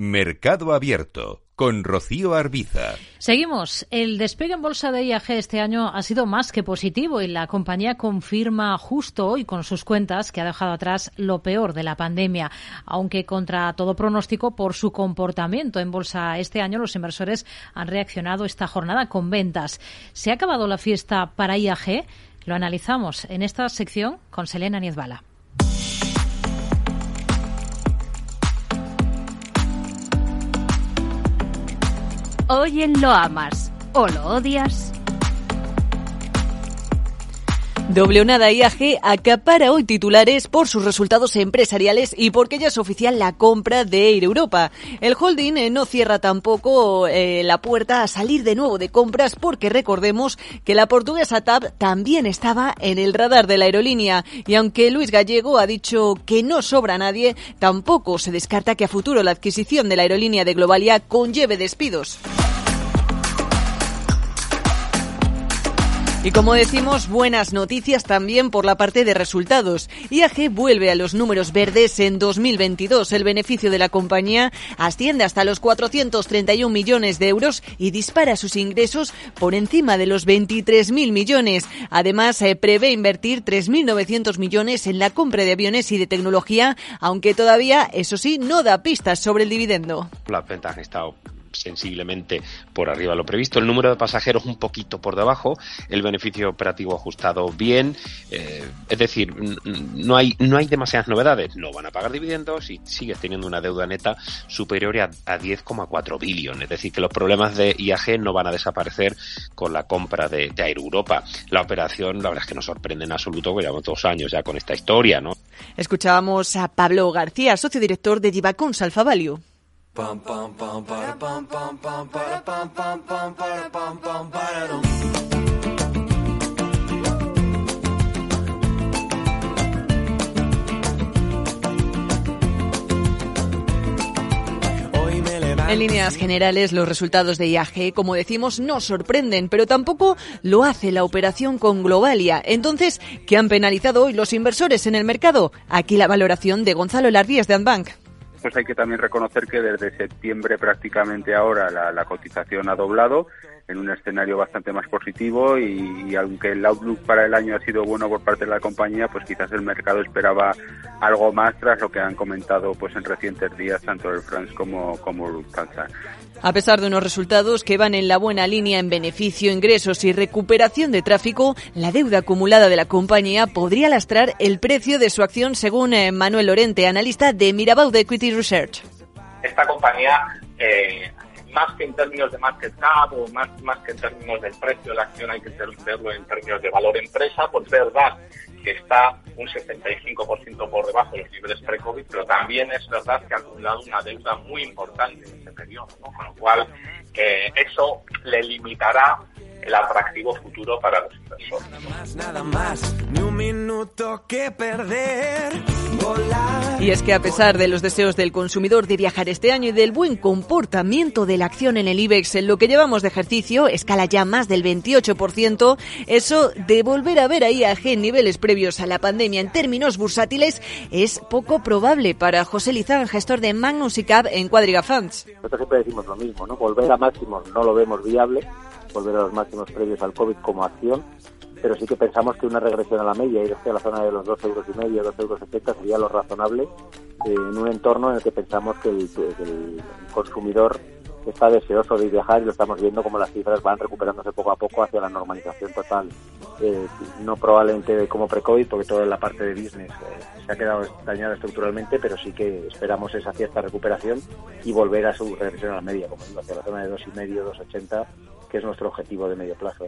Mercado Abierto con Rocío Arbiza. Seguimos. El despegue en bolsa de IAG este año ha sido más que positivo y la compañía confirma justo hoy con sus cuentas que ha dejado atrás lo peor de la pandemia. Aunque contra todo pronóstico por su comportamiento en bolsa este año, los inversores han reaccionado esta jornada con ventas. ¿Se ha acabado la fiesta para IAG? Lo analizamos en esta sección con Selena Niezbala. Hoy Lo Amas o Lo Odias. Doble nada IAG acapara hoy titulares por sus resultados empresariales y porque ya es oficial la compra de Air Europa. El holding eh, no cierra tampoco eh, la puerta a salir de nuevo de compras porque recordemos que la portuguesa TAP también estaba en el radar de la aerolínea y aunque Luis Gallego ha dicho que no sobra nadie, tampoco se descarta que a futuro la adquisición de la aerolínea de Globalia conlleve despidos. Y como decimos, buenas noticias también por la parte de resultados. IAG vuelve a los números verdes en 2022. El beneficio de la compañía asciende hasta los 431 millones de euros y dispara sus ingresos por encima de los 23.000 millones. Además, se prevé invertir 3.900 millones en la compra de aviones y de tecnología, aunque todavía, eso sí, no da pistas sobre el dividendo. Sensiblemente por arriba de lo previsto, el número de pasajeros un poquito por debajo, el beneficio operativo ajustado bien, eh, es decir, no hay, no hay demasiadas novedades, no van a pagar dividendos y sigues teniendo una deuda neta superior a, a 10,4 billones, es decir, que los problemas de IAG no van a desaparecer con la compra de, de Air Europa. La operación, la verdad es que nos sorprende en absoluto, que llevamos dos años ya con esta historia, ¿no? Escuchábamos a Pablo García, socio director de Divacons Alfa. En líneas generales, los resultados de IAG, como decimos, no sorprenden, pero tampoco lo hace la operación con Globalia. Entonces, ¿qué han penalizado hoy los inversores en el mercado? Aquí la valoración de Gonzalo Lardíez de Anbank pues hay que también reconocer que desde septiembre prácticamente ahora la, la cotización ha doblado en un escenario bastante más positivo y, y, aunque el outlook para el año ha sido bueno por parte de la compañía, pues quizás el mercado esperaba algo más tras lo que han comentado pues en recientes días tanto el France como, como Lufthansa. A pesar de unos resultados que van en la buena línea en beneficio, ingresos y recuperación de tráfico, la deuda acumulada de la compañía podría lastrar el precio de su acción, según eh, Manuel Lorente, analista de Mirabaud Equity Research. Esta compañía, eh, más que en términos de market cap o más, más que en términos del precio de la acción, hay que verlo en términos de valor empresa, pues verdad que está un 75% por debajo de los niveles pre-COVID, pero también es verdad que ha acumulado una deuda muy importante en ese periodo, ¿no? con lo cual eh, eso le limitará el atractivo futuro para los inversores. Nada más, nada más, ni un minuto que perder. Volar. Y es que a pesar de los deseos del consumidor de viajar este año y del buen comportamiento de la acción en el IBEX, en lo que llevamos de ejercicio, escala ya más del 28%, eso de volver a ver a IAG en niveles previos a la pandemia en términos bursátiles es poco probable para José Lizán, gestor de Magnus y Cap en Quadriga Funds. Nosotros siempre decimos lo mismo, ¿no? Volver a máximos no lo vemos viable, volver a los máximos previos al COVID como acción, pero sí que pensamos que una regresión a la media, ir hacia la zona de los 2 euros y medio, 2 euros 70 sería lo razonable eh, en un entorno en el que pensamos que el, que el, consumidor está deseoso de viajar y lo estamos viendo como las cifras van recuperándose poco a poco hacia la normalización total. Eh, no probablemente como pre-COVID, porque toda la parte de business eh, se ha quedado dañada estructuralmente, pero sí que esperamos esa cierta recuperación y volver a su regresión a la media, como digo, hacia la zona de 2,5, 2,80 que es nuestro objetivo de medio plazo.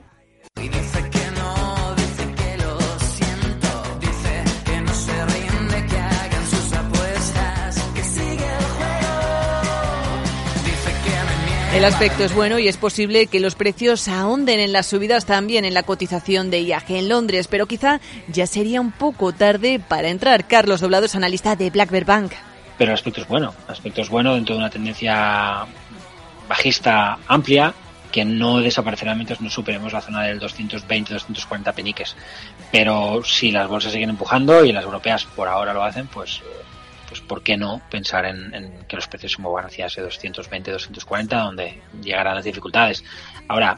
El aspecto es bueno y es posible que los precios ahonden en las subidas también en la cotización de IAG en Londres, pero quizá ya sería un poco tarde para entrar. Carlos Doblado es analista de Black Bear Bank. Pero el aspecto es bueno, el aspecto es bueno dentro de una tendencia bajista amplia que no desaparecerá mientras no superemos la zona del 220-240 peniques. Pero si las bolsas siguen empujando y las europeas por ahora lo hacen, pues pues ¿por qué no pensar en, en que los precios se muevan hacia ese 220, 240, donde llegarán las dificultades? Ahora,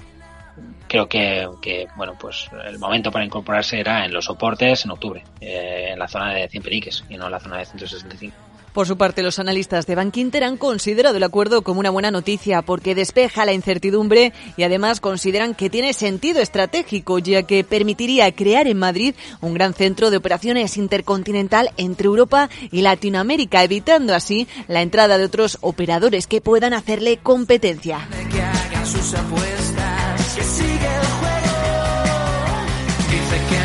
creo que, que, bueno pues el momento para incorporarse era en los soportes en octubre eh, en la zona de 100 periques y no en la zona de 165 por su parte, los analistas de Bankinter han considerado el acuerdo como una buena noticia porque despeja la incertidumbre y además consideran que tiene sentido estratégico ya que permitiría crear en Madrid un gran centro de operaciones intercontinental entre Europa y Latinoamérica, evitando así la entrada de otros operadores que puedan hacerle competencia.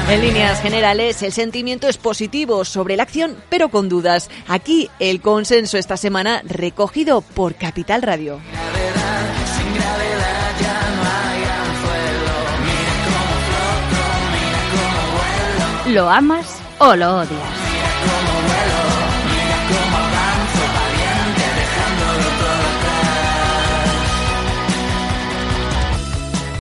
En líneas generales, el sentimiento es positivo sobre la acción, pero con dudas. Aquí el consenso esta semana recogido por Capital Radio. ¿Lo amas o lo odias?